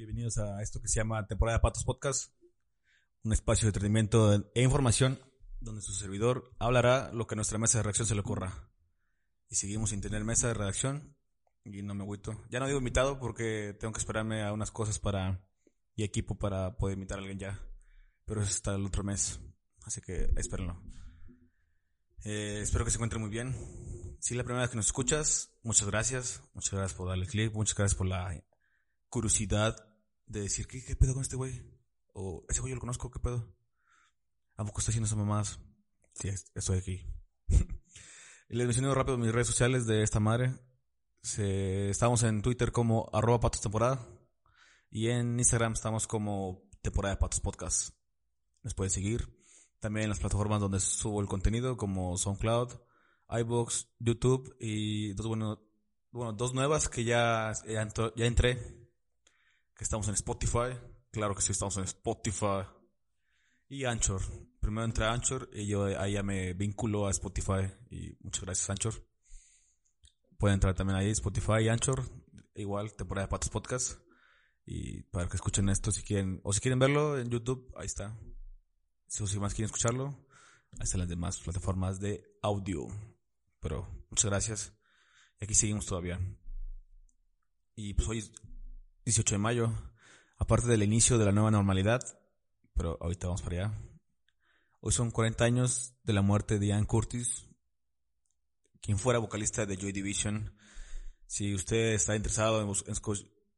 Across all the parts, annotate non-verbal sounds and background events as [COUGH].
Bienvenidos a esto que se llama Temporada de Patos Podcast, un espacio de entretenimiento e información donde su servidor hablará lo que a nuestra mesa de reacción se le ocurra. Y seguimos sin tener mesa de redacción y no me agüito. Ya no digo invitado porque tengo que esperarme a unas cosas para y equipo para poder invitar a alguien ya. Pero eso está el otro mes. Así que espérenlo. Eh, espero que se encuentren muy bien. Si es la primera vez que nos escuchas, muchas gracias. Muchas gracias por darle click. Muchas gracias por la curiosidad de decir, ¿qué, qué pedo con este güey? O ese güey yo lo conozco, ¿qué pedo? ¿A poco está haciendo esas mamadas? Sí, estoy aquí. [LAUGHS] Les menciono rápido mis redes sociales de esta madre. estamos en Twitter como arroba patos temporada. Y en Instagram estamos como temporada de patos podcast. Les pueden seguir. También en las plataformas donde subo el contenido como SoundCloud, iBox, YouTube y dos, bueno, bueno, dos nuevas que ya, ya entré. Estamos en Spotify. Claro que sí, estamos en Spotify. Y Anchor. Primero entré Anchor y yo ahí ya me vinculo a Spotify. Y muchas gracias, Anchor. Pueden entrar también ahí, Spotify y Anchor. Igual, temporada de Patos Podcast. Y para que escuchen esto si quieren, o si quieren verlo en YouTube, ahí está. Si, más quieren escucharlo, ahí están las demás plataformas de audio. Pero muchas gracias. Y aquí seguimos todavía. Y pues hoy 18 de mayo, aparte del inicio de la nueva normalidad, pero ahorita vamos para allá. Hoy son 40 años de la muerte de Ian Curtis, quien fuera vocalista de Joy Division. Si usted está interesado en,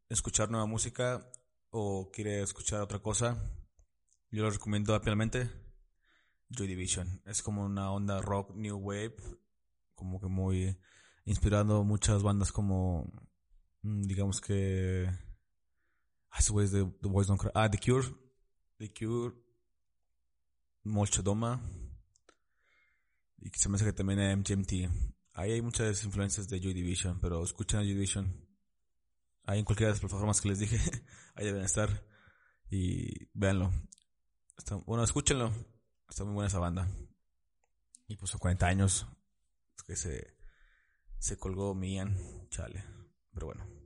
escuchar nueva música o quiere escuchar otra cosa, yo lo recomiendo ampliamente. Joy Division. Es como una onda rock new wave. Como que muy inspirando muchas bandas como mm, digamos que ah, ese de The Boys Don't Cry. Ah, The Cure. The Cure. Molchodoma. Y se me hace que también MGMT. Ahí hay muchas influencias de Joy Division, pero escuchen a Joy Division. Ahí en cualquiera de las plataformas que les dije, [LAUGHS] ahí deben estar. Y véanlo bueno, escúchenlo. Está muy buena esa banda. Y pues a 40 años que se, se colgó Mian. Chale. Pero bueno.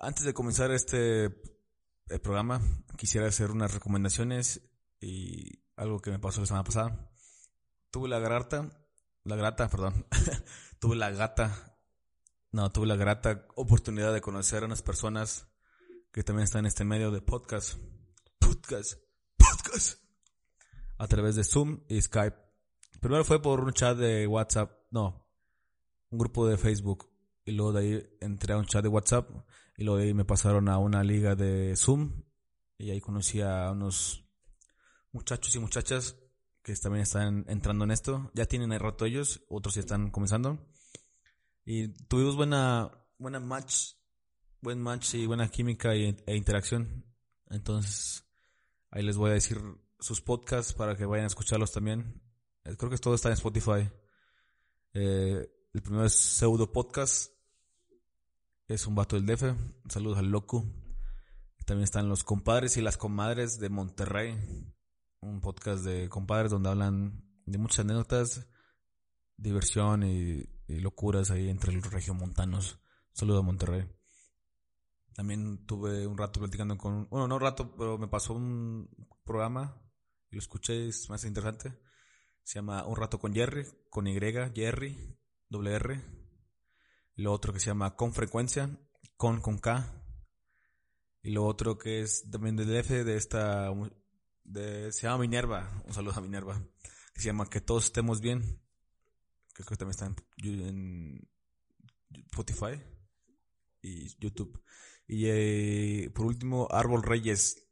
Antes de comenzar este eh, programa, quisiera hacer unas recomendaciones y algo que me pasó la semana pasada. Tuve la grata, la grata, perdón. [LAUGHS] tuve la gata, no, tuve la grata oportunidad de conocer a unas personas que también están en este medio de podcast. Podcast a través de Zoom y Skype. Primero fue por un chat de WhatsApp, no, un grupo de Facebook. Y luego de ahí entré a un chat de WhatsApp y luego de me pasaron a una liga de Zoom y ahí conocí a unos muchachos y muchachas que también están entrando en esto. Ya tienen el rato ellos, otros ya están comenzando. Y tuvimos buena, buena match, buen match y buena química e interacción. Entonces, Ahí les voy a decir sus podcasts para que vayan a escucharlos también. Eh, creo que todo está en Spotify. Eh, el primero es Pseudo Podcast. Es un vato del DF. Saludos al loco. También están los compadres y las comadres de Monterrey. Un podcast de compadres donde hablan de muchas anécdotas, diversión y, locuras ahí entre los regiomontanos. Saludos a Monterrey. También tuve un rato platicando con, bueno, no un rato, pero me pasó un programa y lo escuché, es más interesante. Se llama Un rato con Jerry, con Y, Jerry, doble R. Y lo otro que se llama Con Frecuencia, con con K. Y lo otro que es también del F de esta, de, se llama Minerva, un saludo a Minerva, que se llama Que todos estemos bien. Creo que también está en Spotify y YouTube. Y eh, por último, Árbol Reyes,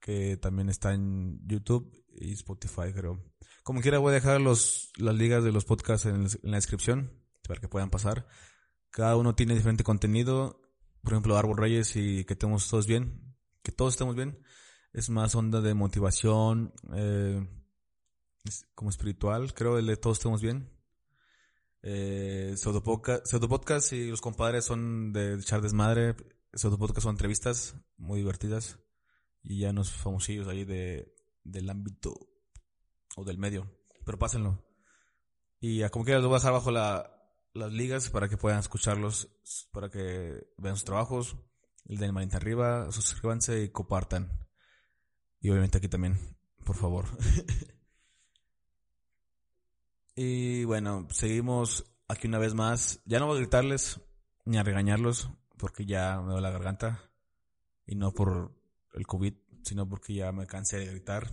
que también está en YouTube y Spotify, creo. Como quiera, voy a dejar los, las ligas de los podcasts en, la descripción para que puedan pasar. Cada uno tiene diferente contenido por ejemplo, Árbol Reyes y que estemos todos bien, que todos estemos bien. Es más onda de motivación, eh, como espiritual, creo, el de todos estemos bien. Eh, Pseudo y los compadres son de echar desmadre. Pseudo Podcast son entrevistas muy divertidas. Y ya nos famosillos ahí de, del ámbito o del medio. Pero pásenlo. Y a como quieras, lo voy a dejar bajo la, las ligas para que puedan escucharlos, para que vean sus trabajos. El de Marita Arriba, suscríbanse y compartan. Y obviamente aquí también, por favor. [LAUGHS] y bueno, seguimos aquí una vez más. Ya no voy a gritarles ni a regañarlos porque ya me da la garganta. Y no por el COVID, sino porque ya me cansé de gritar.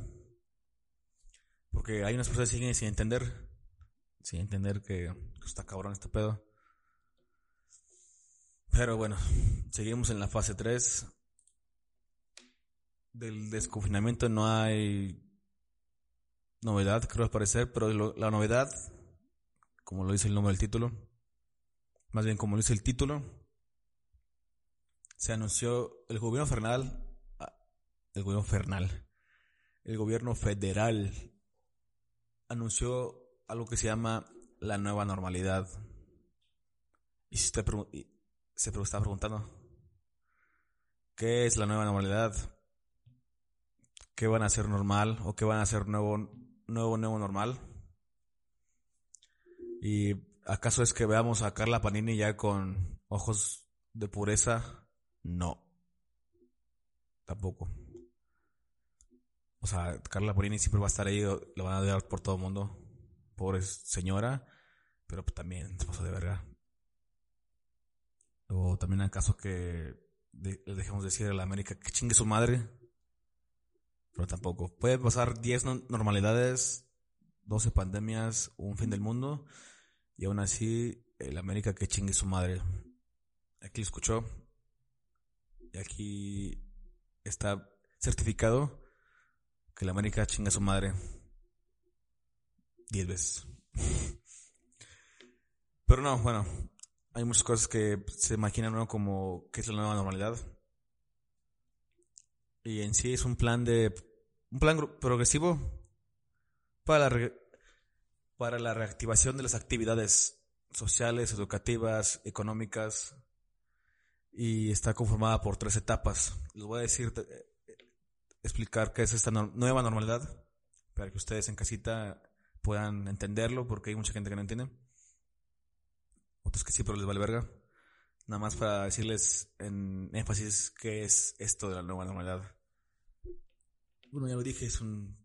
Porque hay unas personas que siguen sin entender. Sin entender que está cabrón este pedo. Pero bueno, seguimos en la fase 3. Del desconfinamiento no hay novedad, creo al parecer, pero la novedad, como lo dice el nombre del título, más bien como lo dice el título, se anunció el gobierno federal, ah, el gobierno federal, el gobierno federal anunció algo que se llama la nueva normalidad. Y si usted se está preguntando, ¿qué es la nueva normalidad? ¿Qué van a ser normal o qué van a ser nuevo, nuevo, nuevo normal? ¿Y acaso es que veamos a Carla Panini ya con ojos de pureza? No. Tampoco. O sea, Carla Panini siempre va a estar ahí, lo van a dar por todo el mundo. Pobre señora. Pero pues, también se de verga. O también acaso que le dejemos decir a la América que chingue su madre. Pero tampoco. Puede pasar 10 normalidades, 12 pandemias, un fin del mundo. Y aún así, el América que chingue su madre. Aquí lo escuchó. Y aquí está certificado que la América chinga su madre. 10 veces. Pero no, bueno, hay muchas cosas que se imaginan ¿no? como que es la nueva normalidad. Y en sí es un plan de un plan progresivo para la para la reactivación de las actividades sociales, educativas, económicas y está conformada por tres etapas. Les voy a decir eh, explicar qué es esta nueva normalidad para que ustedes en casita puedan entenderlo porque hay mucha gente que no entiende otros que sí, pero les vale verga. Nada más para decirles en énfasis qué es esto de la nueva normalidad. Bueno, ya lo dije, es un,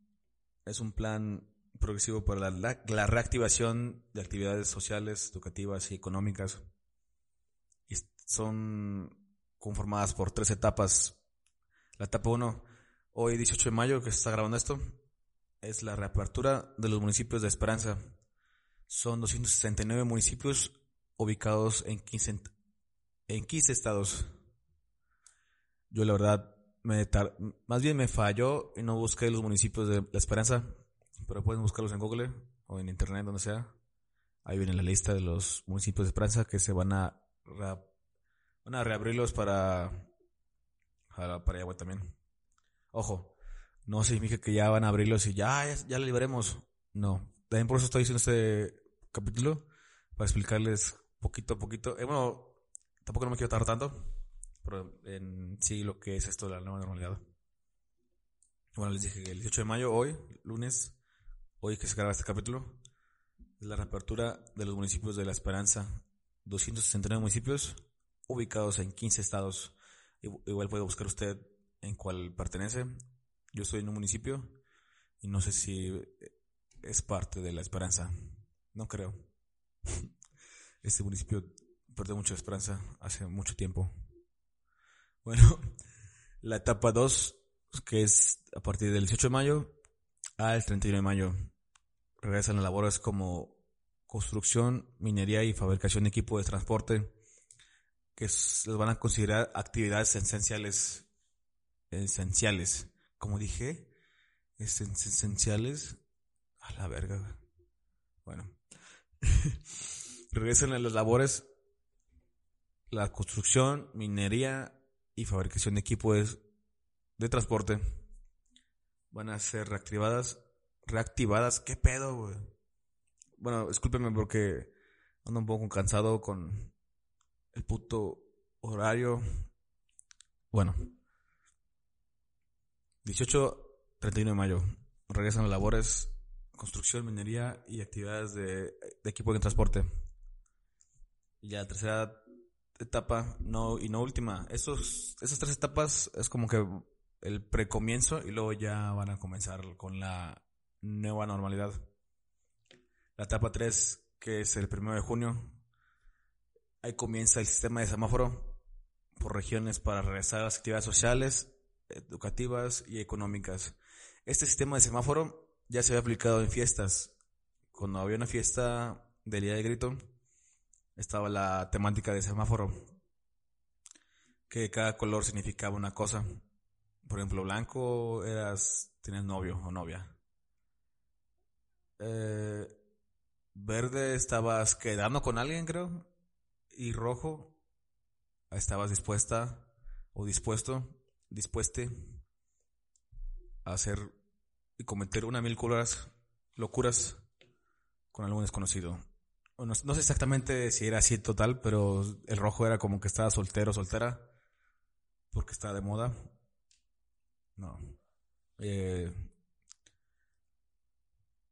es un plan progresivo para la, la reactivación de actividades sociales, educativas y económicas. Y son conformadas por tres etapas. La etapa 1, hoy 18 de mayo que se está grabando esto, es la reapertura de los municipios de Esperanza. Son 269 municipios ubicados en 15, en 15 estados. Yo la verdad, me más bien me falló y no busqué los municipios de La Esperanza, pero pueden buscarlos en Google o en Internet, donde sea. Ahí viene la lista de los municipios de Esperanza que se van a, van a reabrirlos para, para, para también. Ojo, no significa que ya van a abrirlos y ya, ya, ya. No. También por eso estoy haciendo este capítulo, para explicarles poquito a poquito. Eh, bueno, tampoco no me quiero tardar tanto, pero en sí lo que es esto de la nueva normalidad. Bueno, les dije que el 18 de mayo, hoy, lunes, hoy que se graba este capítulo, es la reapertura de los municipios de La Esperanza. 269 municipios ubicados en 15 estados. Igual puede buscar usted en cuál pertenece. Yo estoy en un municipio y no sé si es parte de La Esperanza. No creo. [LAUGHS] Este municipio perdió mucha esperanza hace mucho tiempo. Bueno, [LAUGHS] la etapa 2, que es a partir del 18 de mayo al 31 de mayo, regresan a labores como construcción, minería y fabricación de equipo de transporte, que les van a considerar actividades esenciales. Esenciales. Como dije, esenciales. A la verga. Bueno. [LAUGHS] regresan a las labores la construcción, minería y fabricación de equipos de transporte van a ser reactivadas. Reactivadas, ¿qué pedo, güey? Bueno, discúlpenme porque ando un poco cansado con el puto horario. Bueno. 18, 31 de mayo. Regresan las labores, construcción, minería y actividades de, equipo de transporte. Y la tercera etapa, no, y no última. Esos, esas tres etapas es como que el precomienzo y luego ya van a comenzar con la nueva normalidad. La etapa 3, que es el primero de junio, ahí comienza el sistema de semáforo por regiones para regresar a las actividades sociales, educativas y económicas. Este sistema de semáforo ya se había aplicado en fiestas. Cuando había una fiesta del día de grito, estaba la temática de semáforo, que cada color significaba una cosa. Por ejemplo, blanco eras, tenías novio o novia. Eh, verde estabas quedando con alguien, creo. Y rojo estabas dispuesta o dispuesto, dispueste a hacer y cometer una mil curas, locuras con algún desconocido. No, sé exactamente si era así total, pero el rojo era como que estaba soltero, soltera, porque estaba de moda. No. Eh,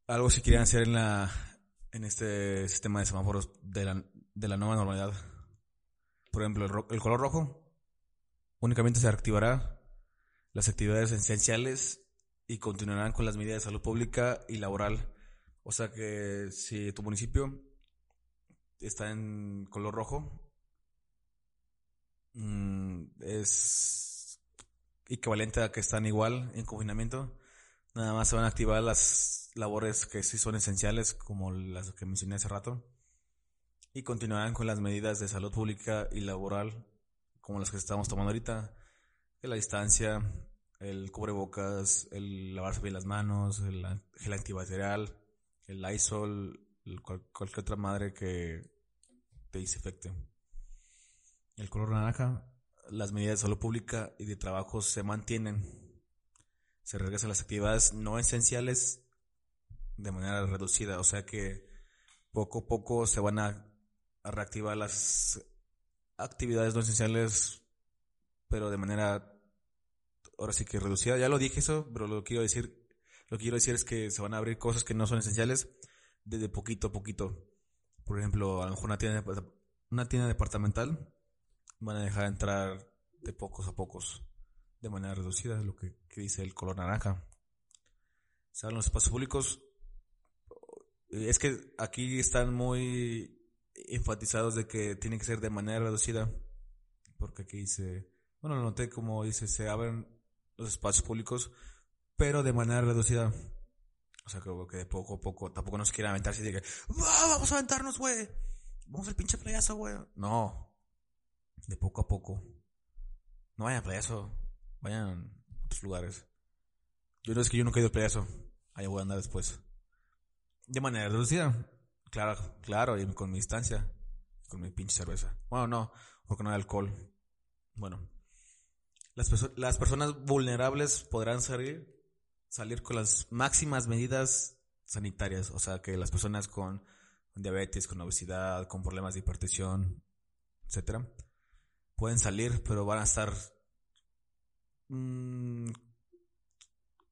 algo si querían hacer en la en este sistema de semáforos de la, de la nueva normalidad. Por ejemplo, el, el color rojo únicamente se activará las actividades esenciales y continuarán con las medidas de salud pública y laboral. O sea que si tu municipio está en color rojo, mm, es equivalente a que están igual en confinamiento. Nada más se van a activar las labores que sí son esenciales, como las que mencioné hace rato. Y continuarán con las medidas de salud pública y laboral, como las que estamos tomando ahorita. la distancia, el cubrebocas, el lavarse bien las manos, el gel antibacterial, el Lysol, cualquier otra madre que te desinfecte. El color naranja, las medidas de salud pública y de trabajo se mantienen. Se regresan las actividades no esenciales de manera reducida, o sea que poco a poco se van a, reactivar las actividades no esenciales, pero de manera ahora sí que reducida. Ya lo dije eso, pero lo quiero decir, lo que quiero decir es que se van a abrir cosas que no son esenciales desde poquito a poquito. Por ejemplo, a lo mejor una tienda, una tienda departamental van a dejar entrar de pocos a pocos, de manera reducida, lo que, dice el color naranja. Se hablan los espacios públicos. Es que aquí están muy enfatizados de que tiene que ser de manera reducida. Porque aquí dice, bueno, lo noté como dice, se abren los espacios públicos, pero de manera reducida. O sea, creo que de poco a poco, tampoco nos quiere aventarse y que, vamos a aventarnos, güey. Vamos al pinche playazo, güey. No, de poco a poco. No vayan a Playazo, vayan a otros lugares. Yo no es que yo no he ido a Playazo, allá voy a andar después. De manera reducida, claro, claro, y con mi distancia, con mi pinche cerveza. Bueno, no, porque no hay alcohol. Bueno, las, las personas vulnerables podrán salir, salir con las máximas medidas sanitarias, o sea, que las personas con diabetes, con obesidad, con problemas de hipertensión, etcétera, pueden salir, pero van a estar mmm,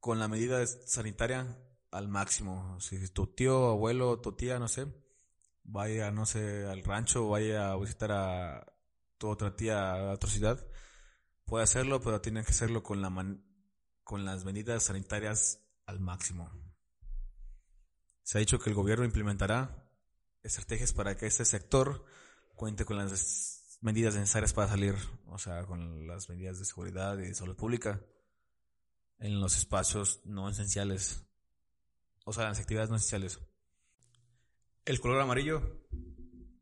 con la medida sanitaria al máximo. Si tu tío, abuelo, tu tía, no sé, vaya, no sé, al rancho, vaya a visitar a tu otra tía a otra ciudad, puede hacerlo, pero tiene que hacerlo con, la con las medidas sanitarias al máximo. Se ha dicho que el gobierno implementará estrategias para que este sector cuente con las medidas necesarias para salir, o sea, con las medidas de seguridad y de salud pública en los espacios no esenciales, o sea, las actividades no esenciales. El color amarillo,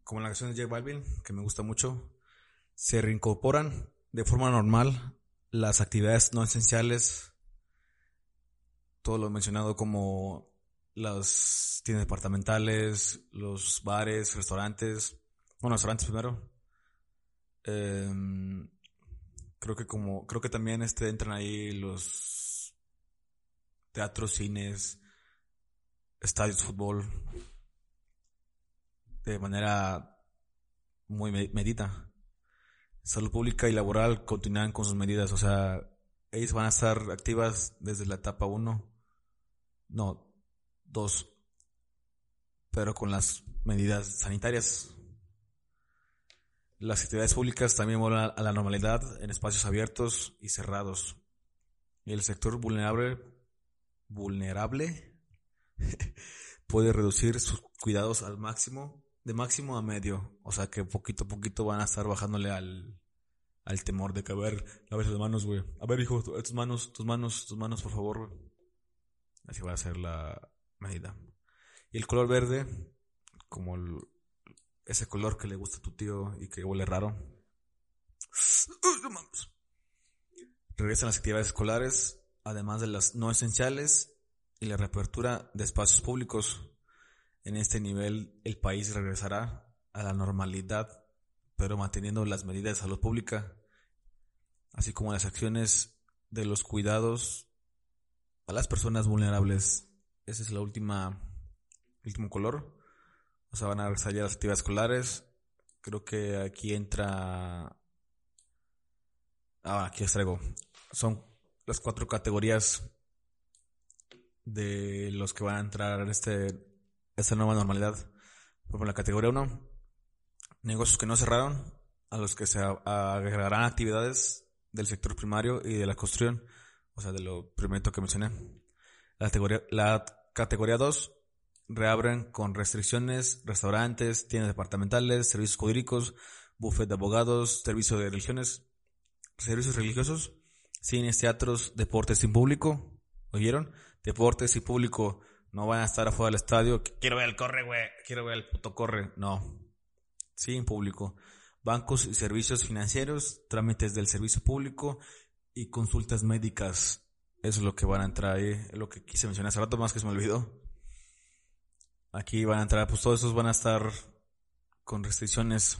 como en la canción de J Balvin, que me gusta mucho, se reincorporan de forma normal las actividades no esenciales, todo lo mencionado como las tiendas departamentales, los bares, restaurantes, bueno, restaurantes primero, Em, creo que como, creo que también este, entran ahí los teatros, cines, estadios de fútbol, de manera muy medita. Salud pública y laboral continúan con sus medidas, o sea, ellos van a estar activas desde la etapa 1, no, 2, pero con las medidas sanitarias. Las actividades públicas también vuelven a la normalidad en espacios abiertos y cerrados. Y el sector vulnerable, vulnerable [LAUGHS] puede reducir sus cuidados al máximo, de máximo a medio. O sea que poquito a poquito van a estar bajándole al, al temor de que, a ver, ver tus manos, güey. A ver, hijo, tus manos, tus manos, tus manos, por favor, Así va a ser la medida. Y el color verde, como ese color que le gusta a tu tío y que huele raro. Regresan las actividades escolares, además de las no esenciales y la reapertura de espacios públicos. En este nivel el país regresará a la normalidad, pero manteniendo las medidas de salud pública, así como las acciones de los cuidados a las personas vulnerables. Esa es la última, el último color. O sea, van a regresar las actividades escolares. Creo que aquí entra... Ah, aquí les traigo. Son las cuatro categorías de los que van a entrar en este, esta nueva normalidad. Por la categoría 1, negocios que no cerraron, a los que se agregarán actividades del sector primario y de la construcción, o sea, de lo primero que mencioné. La categoría, la categoría 2, reabren con restricciones restaurantes, tiendas departamentales, servicios jurídicos, buffet de abogados, servicios de religiones, servicios religiosos, cines, teatros, deportes sin público. ¿Oyeron? Deportes y público. No van a estar afuera del estadio. Quiero ver el corre, güey. Quiero ver el puto corre. No. Sin público. Bancos y servicios financieros, trámites del servicio público y consultas médicas. Eso es lo que van a entrar ahí. Es lo que quise mencionar hace rato, más que se me olvidó. Aquí van a entrar, pues todos esos van a estar con restricciones,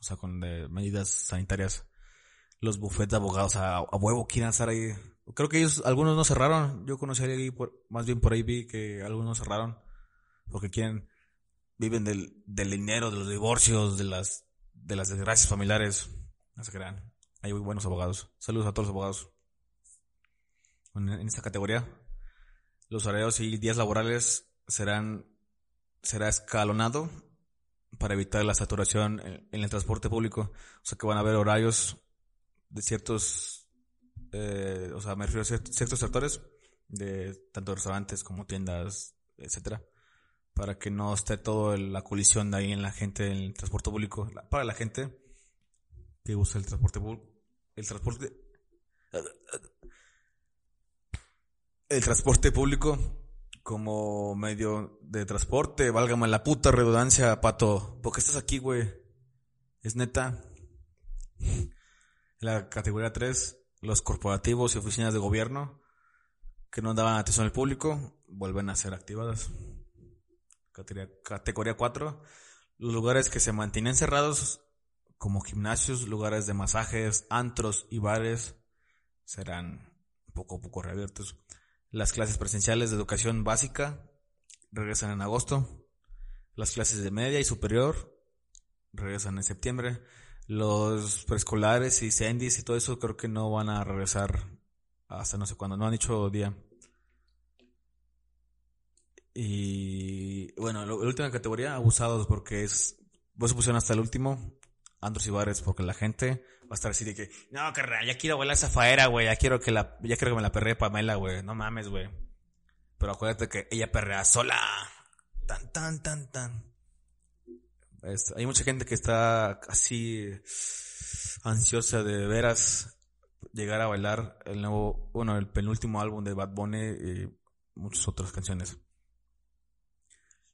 o sea, con eh, medidas sanitarias. Los bufetes de abogados a, huevo quieren estar ahí. Creo que ellos, algunos no cerraron. Yo conocí a alguien, más bien por ahí vi que algunos cerraron. Porque quieren, viven del, del dinero, de los divorcios, de las, de las desgracias familiares. No se crean. Hay muy buenos abogados. Saludos a todos los abogados. En, en esta categoría, los horarios y días laborales serán será escalonado para evitar la saturación en el transporte público. O sea que van a haber horarios de ciertos, eh, o sea, me refiero a ciertos sectores, de tanto restaurantes como tiendas, etcétera, para que no esté toda la colisión de ahí en la gente, en el transporte público, para la gente que usa el transporte público, el transporte, el transporte público como medio de transporte, válgame la puta redundancia, pato. ¿Por qué estás aquí, güey? Es neta. La categoría 3, los corporativos y oficinas de gobierno que no daban atención al público, vuelven a ser activadas. Categoría, 4, los lugares que se mantienen cerrados, como gimnasios, lugares de masajes, antros y bares, serán poco a poco reabiertos. Las clases presenciales de educación básica regresan en agosto. Las clases de media y superior regresan en septiembre. Los preescolares y sendis y todo eso creo que no van a regresar hasta no sé cuándo. No han dicho día. Y bueno, la última categoría, abusados, porque es, vos se pusieron hasta el último, Andros y bares, porque la gente va a estar así de que, no, carnal, ya quiero bailar esa faera, güey, ya quiero que ya quiero que me la perree Pamela, güey, no mames, güey. Pero acuérdate que ella perrea sola. Tan, tan, tan, tan. Hay mucha gente que está así ansiosa de veras llegar a bailar el nuevo, bueno, el penúltimo álbum de Bad Bunny y muchas otras canciones.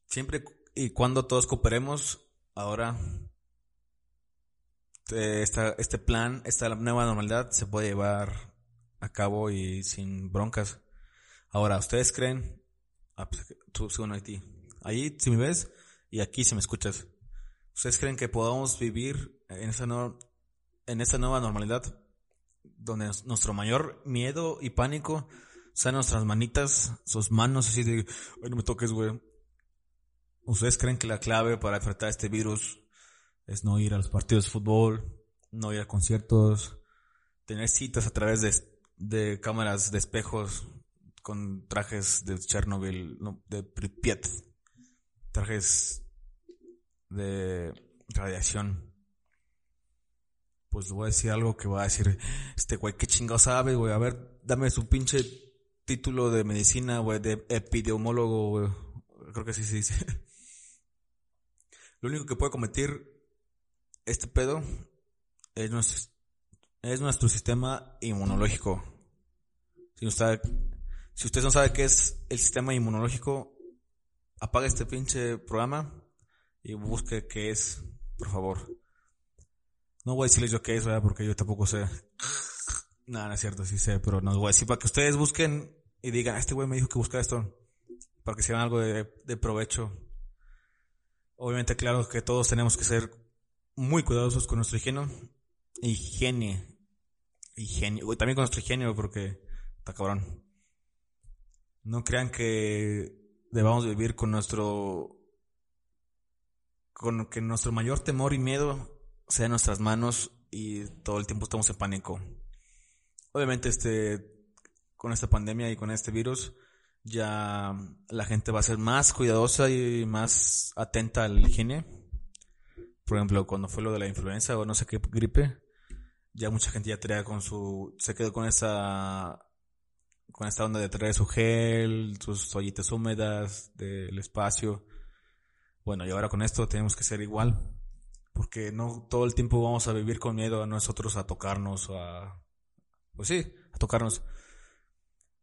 Siempre y cuando todos cooperemos, ahora este, este plan, esta nueva normalidad se puede llevar a cabo y sin broncas. Ahora, ¿ustedes creen? Ah, pues, tú, según Haití. Ahí, si me ves, y aquí si me escuchas. ¿Ustedes creen que podamos vivir en esta en esta nueva normalidad, donde nuestro mayor miedo y pánico sean nuestras manitas, sus manos así de, ay, no me toques, güey. ¿Ustedes creen que la clave para enfrentar este virus es no ir a los partidos de fútbol, no ir a conciertos, tener citas a través de, de cámaras de espejos con trajes de Chernobyl, no, de Pripyat, trajes de radiación? Pues voy a decir algo que va a decir, este güey, qué chingado sabe, güey, a ver, dame su pinche título de medicina, güey, de epidemiólogo, güey. Creo que sí se dice. [LAUGHS] Lo único que puede cometer este pedo es nuestro, es nuestro sistema inmunológico. Si usted, si usted no sabe qué es el sistema inmunológico, apague este pinche programa y busque qué es, por favor. No voy a decirles yo qué es, ¿verdad? Porque yo tampoco sé. Nada, no es cierto, sí sé, pero no voy a decir para que ustedes busquen y digan, este güey me dijo que buscara esto. Para que se hagan algo de, de provecho. Obviamente, claro que todos tenemos que ser muy cuidadosos con nuestro higiene. Higiene. Higiene. También con nuestro higiene, porque está cabrón. No crean que debamos vivir con nuestro. Con que nuestro mayor temor y miedo sea en nuestras manos y todo el tiempo estamos en pánico. Obviamente, este. con esta pandemia y con este virus, ya la gente va a ser más cuidadosa y más atenta al higiene. Por ejemplo, cuando fue lo de la influenza o no sé qué gripe, ya mucha gente ya traía con su, se quedó con esa, con esta onda de traer su gel, sus ollitas húmedas del espacio. Bueno, y ahora con esto tenemos que ser igual, porque no todo el tiempo vamos a vivir con miedo a nosotros a tocarnos a, pues sí, a tocarnos.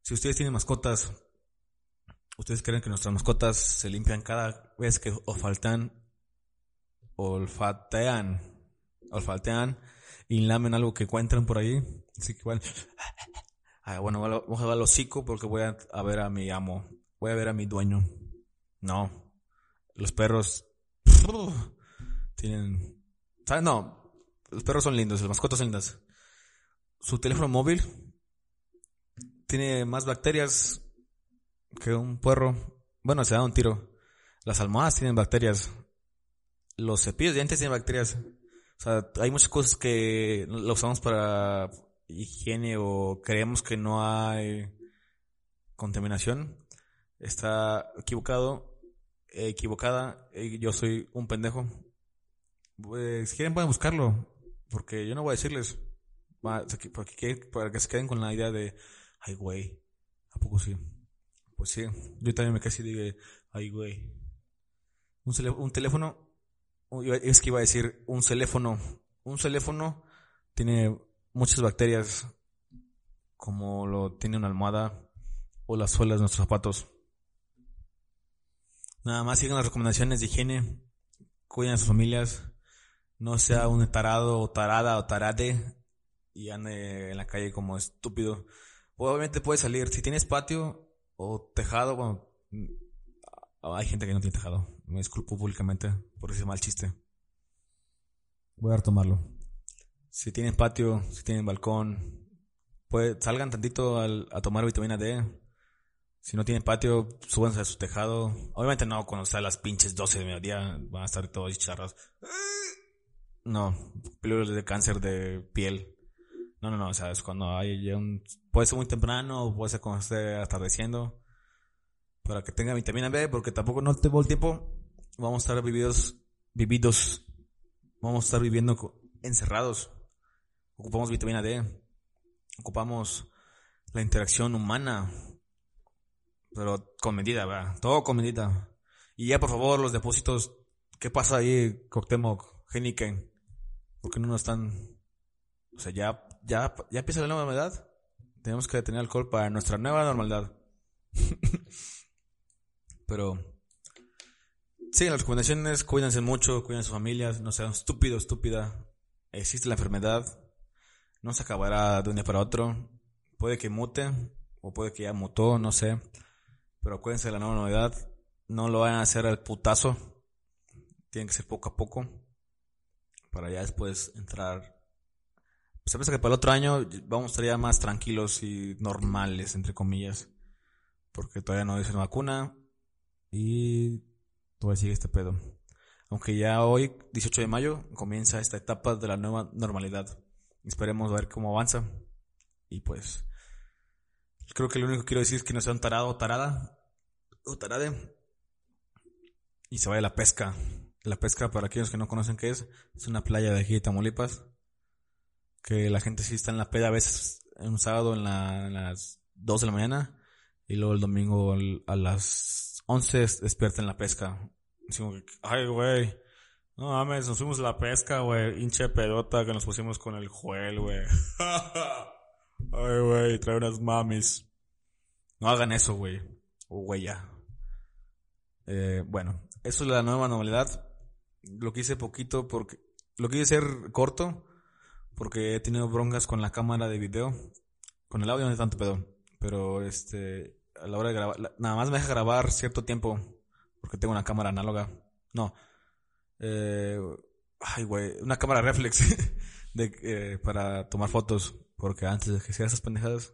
Si ustedes tienen mascotas, ¿Ustedes creen que nuestras mascotas se limpian cada vez que olfaltean, olfatean, olfatean y lamen algo que encuentran por ahí? Así que [LAUGHS] ah, bueno, vamos a al hocico porque voy a, ver a mi amo, voy a ver a mi dueño. No, los perros tienen, ¿sabes? No, los perros son lindos, las mascotas son lindas. Su teléfono móvil tiene más bacterias que un puerro. Bueno, se da un tiro. Las almohadas tienen bacterias. Los cepillos de dientes tienen bacterias. O sea, hay muchas cosas que lo usamos para higiene o creemos que no hay contaminación. Está equivocado, equivocada. Yo soy un pendejo. Pues, si quieren pueden buscarlo. Porque yo no voy a decirles. Para que se queden con la idea de, ay güey, ¿a poco sí? Pues sí, yo también me casi dije, ay, güey. Un, un teléfono, es que iba a decir un teléfono. Un teléfono tiene muchas bacterias, como lo tiene una almohada o las suelas de nuestros zapatos. Nada más sigan las recomendaciones de higiene, cuiden a sus familias, no sea un tarado o tarada o tarade y ande en la calle como estúpido. Obviamente puede salir, si tienes patio, o tejado, bueno, mm, hay gente que no tiene tejado. Me disculpo públicamente por ese mal chiste. Voy a retomarlo. Si tienen patio, si tienen balcón, pues salgan tantito a tomar vitamina D. Si no tienen patio, súbanse a su tejado. Obviamente no cuando están las pinches 12 de mediodía, van a estar todos charros. No, peligros de cáncer de piel. No, no, no, o sea, es cuando hay un... Puede ser muy temprano, puede ser cuando esté atardeciendo. Para que tenga vitamina B, porque tampoco no tengo el tiempo. Vamos a estar vividos, vividos, vamos a estar viviendo encerrados. Ocupamos vitamina D. Ocupamos la interacción humana. Pero con medida, ¿verdad? Todo con medida. Y ya, por favor, los depósitos. ¿Qué pasa ahí, Coctemoc, Heniken? ¿Por qué no nos están... O sea, ya ya, ya empieza la nueva normalidad. Tenemos que detener alcohol para nuestra nueva normalidad. [LAUGHS] Pero sí, las recomendaciones, cuídense mucho, cuiden a sus familias, no sean estúpidos, estúpida. Existe la enfermedad, no se acabará de un día para otro. Puede que mute, o puede que ya mutó, no sé. Pero acuérdense de la nueva normalidad, no lo vayan a hacer al putazo. Tiene que ser poco a poco. Para ya después entrar piensa que para el otro año vamos a estar ya más tranquilos y normales, entre comillas. Porque todavía no dicen vacuna y todavía sigue este pedo. Aunque ya hoy, 18 de mayo, comienza esta etapa de la nueva normalidad. Esperemos ver cómo avanza. Y pues, creo que lo único que quiero decir es que no sea un tarado o tarada o tarade y se vaya a la pesca. La pesca, para aquellos que no conocen qué es, es una playa de aquí de Tamaulipas. Que la gente sí está en la peda a veces en un sábado en, las 2 de la mañana y luego el domingo a las 11 despierta en la pesca. ay, güey. No mames, nos fuimos a la pesca, güey. Hinche pedota que nos pusimos con el juel, güey. [LAUGHS] ay, güey, trae unas mamis. No hagan eso, güey. O güey, ya. Eh, bueno, eso es la nueva normalidad. Lo quise poquito porque... Lo quise hacer corto porque he tenido broncas con la cámara de video. Con el audio no hay tanto pedo. Pero este... A la hora de grabar... Nada más me deja grabar cierto tiempo porque tengo una cámara análoga. No. Eh, ay, güey. Una cámara reflex [LAUGHS] de, eh, para tomar fotos. Porque antes de que hiciera esas pendejadas,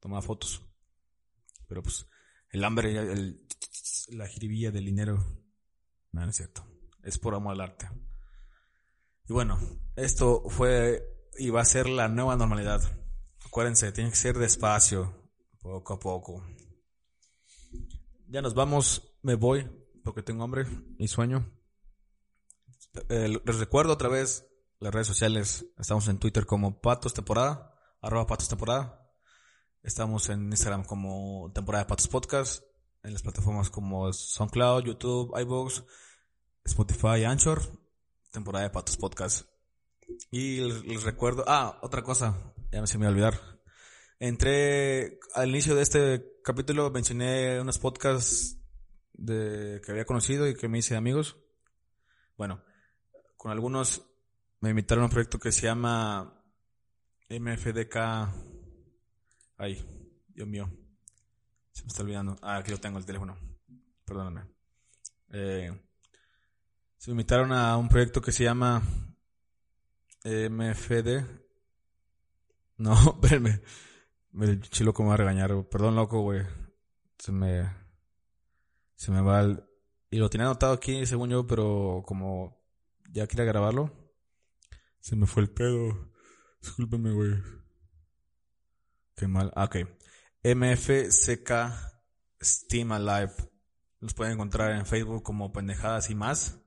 tomaba fotos. Pero pues, el hambre, el, la jiribilla del dinero no, no es cierto. Es por amor al arte. Y bueno, esto fue y va a ser la nueva normalidad. Acuérdense, tiene que ser despacio, poco a poco. Ya nos vamos, me voy porque tengo hambre y sueño. Eh, les recuerdo otra vez las redes sociales. Estamos en Twitter como Patos Temporada, arroba Patos Temporada. Estamos en Instagram como Temporada de Patos Podcast. En las plataformas como SoundCloud, YouTube, iVoox, Spotify, Anchor, temporada de Patos Podcast. Y les, recuerdo, ah, otra cosa, ya me se me iba a olvidar. Entré al inicio de este capítulo, mencioné unos podcasts de, que había conocido y que me hice amigos. Bueno, con algunos me invitaron a un proyecto que se llama MFDK. Ay, Dios mío. Se me está olvidando. Ah, aquí lo tengo, el teléfono. Perdóname. Eh, se invitaron a un proyecto que se llama MFD. No, [LAUGHS] espérenme. El chiloco me va a regañar. Perdón, loco, güey. Se me. Se me va el. Y lo tenía anotado aquí, según yo, pero como ya quería grabarlo, se me fue el pedo. Discúlpeme, güey. Qué mal. Ah, ok. MFCK Steam Alive. Los pueden encontrar en Facebook como pendejadas y más.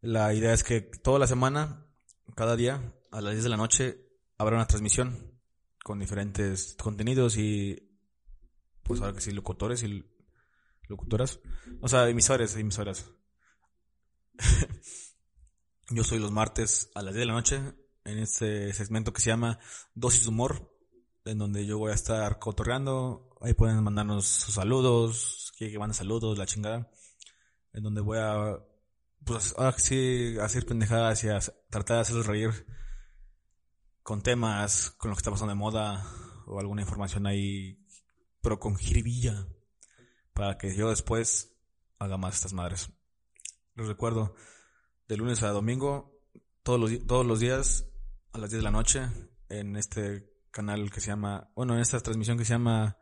La idea es que toda la semana, cada día, a las 10 de la noche, habrá una transmisión con diferentes contenidos y, pues ahora que sí, locutores y locutoras. O sea, emisores, emisoras. [LAUGHS] Yo soy los martes a las 10 de la noche en este segmento que se llama Dosis de Humor, en donde yo voy a estar cotorreando. Ahí pueden mandarnos sus saludos, que mandan saludos, la chingada. En donde voy a pues ahora sí, hacer pendejadas y tratar de hacerlos reír con temas, con lo que está pasando de moda o alguna información ahí, pero con jiribilla, para que yo después haga más estas madres. Les recuerdo, de lunes a domingo, todos los, todos los días a las 10 de la noche, en este canal que se llama, bueno, en esta transmisión que se llama,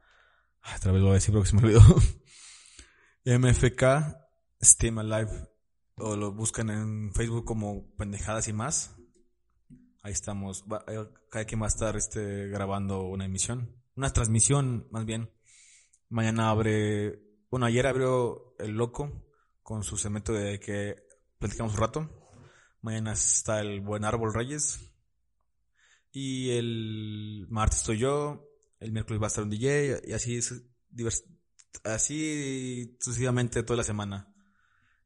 otra vez lo voy a decir porque se me olvidó, [LAUGHS] MFK Steam Alive o lo buscan en Facebook como pendejadas y más. Ahí estamos. Eh, cada quien va a estar este, grabando una emisión. Una transmisión, más bien. Mañana abre. Bueno, ayer abrió El Loco con su segmento de que platicamos un rato. Mañana está el Buen Árbol Reyes. Y el martes estoy yo. El miércoles va a estar un DJ. Y así, así sucesivamente toda la semana.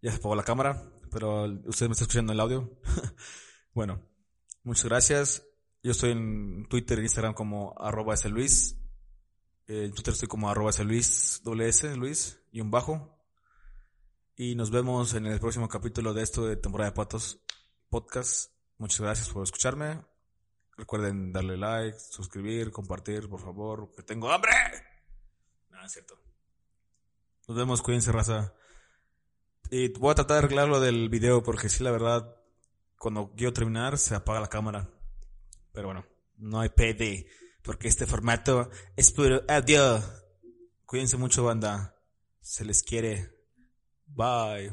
Ya se apagó la cámara, pero usted me está escuchando el audio. [LAUGHS] bueno, muchas gracias. Yo estoy en Twitter e Instagram como arroba Luis. En Twitter estoy como arroba Luis, doble S, Luis, y un bajo. Y nos vemos en el próximo capítulo de esto de temporada de patos podcast. Muchas gracias por escucharme. Recuerden darle like, suscribir, compartir, por favor, que tengo hambre. Nada, es cierto. Nos vemos, cuídense, raza. Y voy a tratar de arreglar lo del video porque sí, la verdad, cuando quiero terminar se apaga la cámara. Pero bueno, no hay PD, porque este formato es puro audio. Cuídense mucho, banda. Se les quiere. Bye.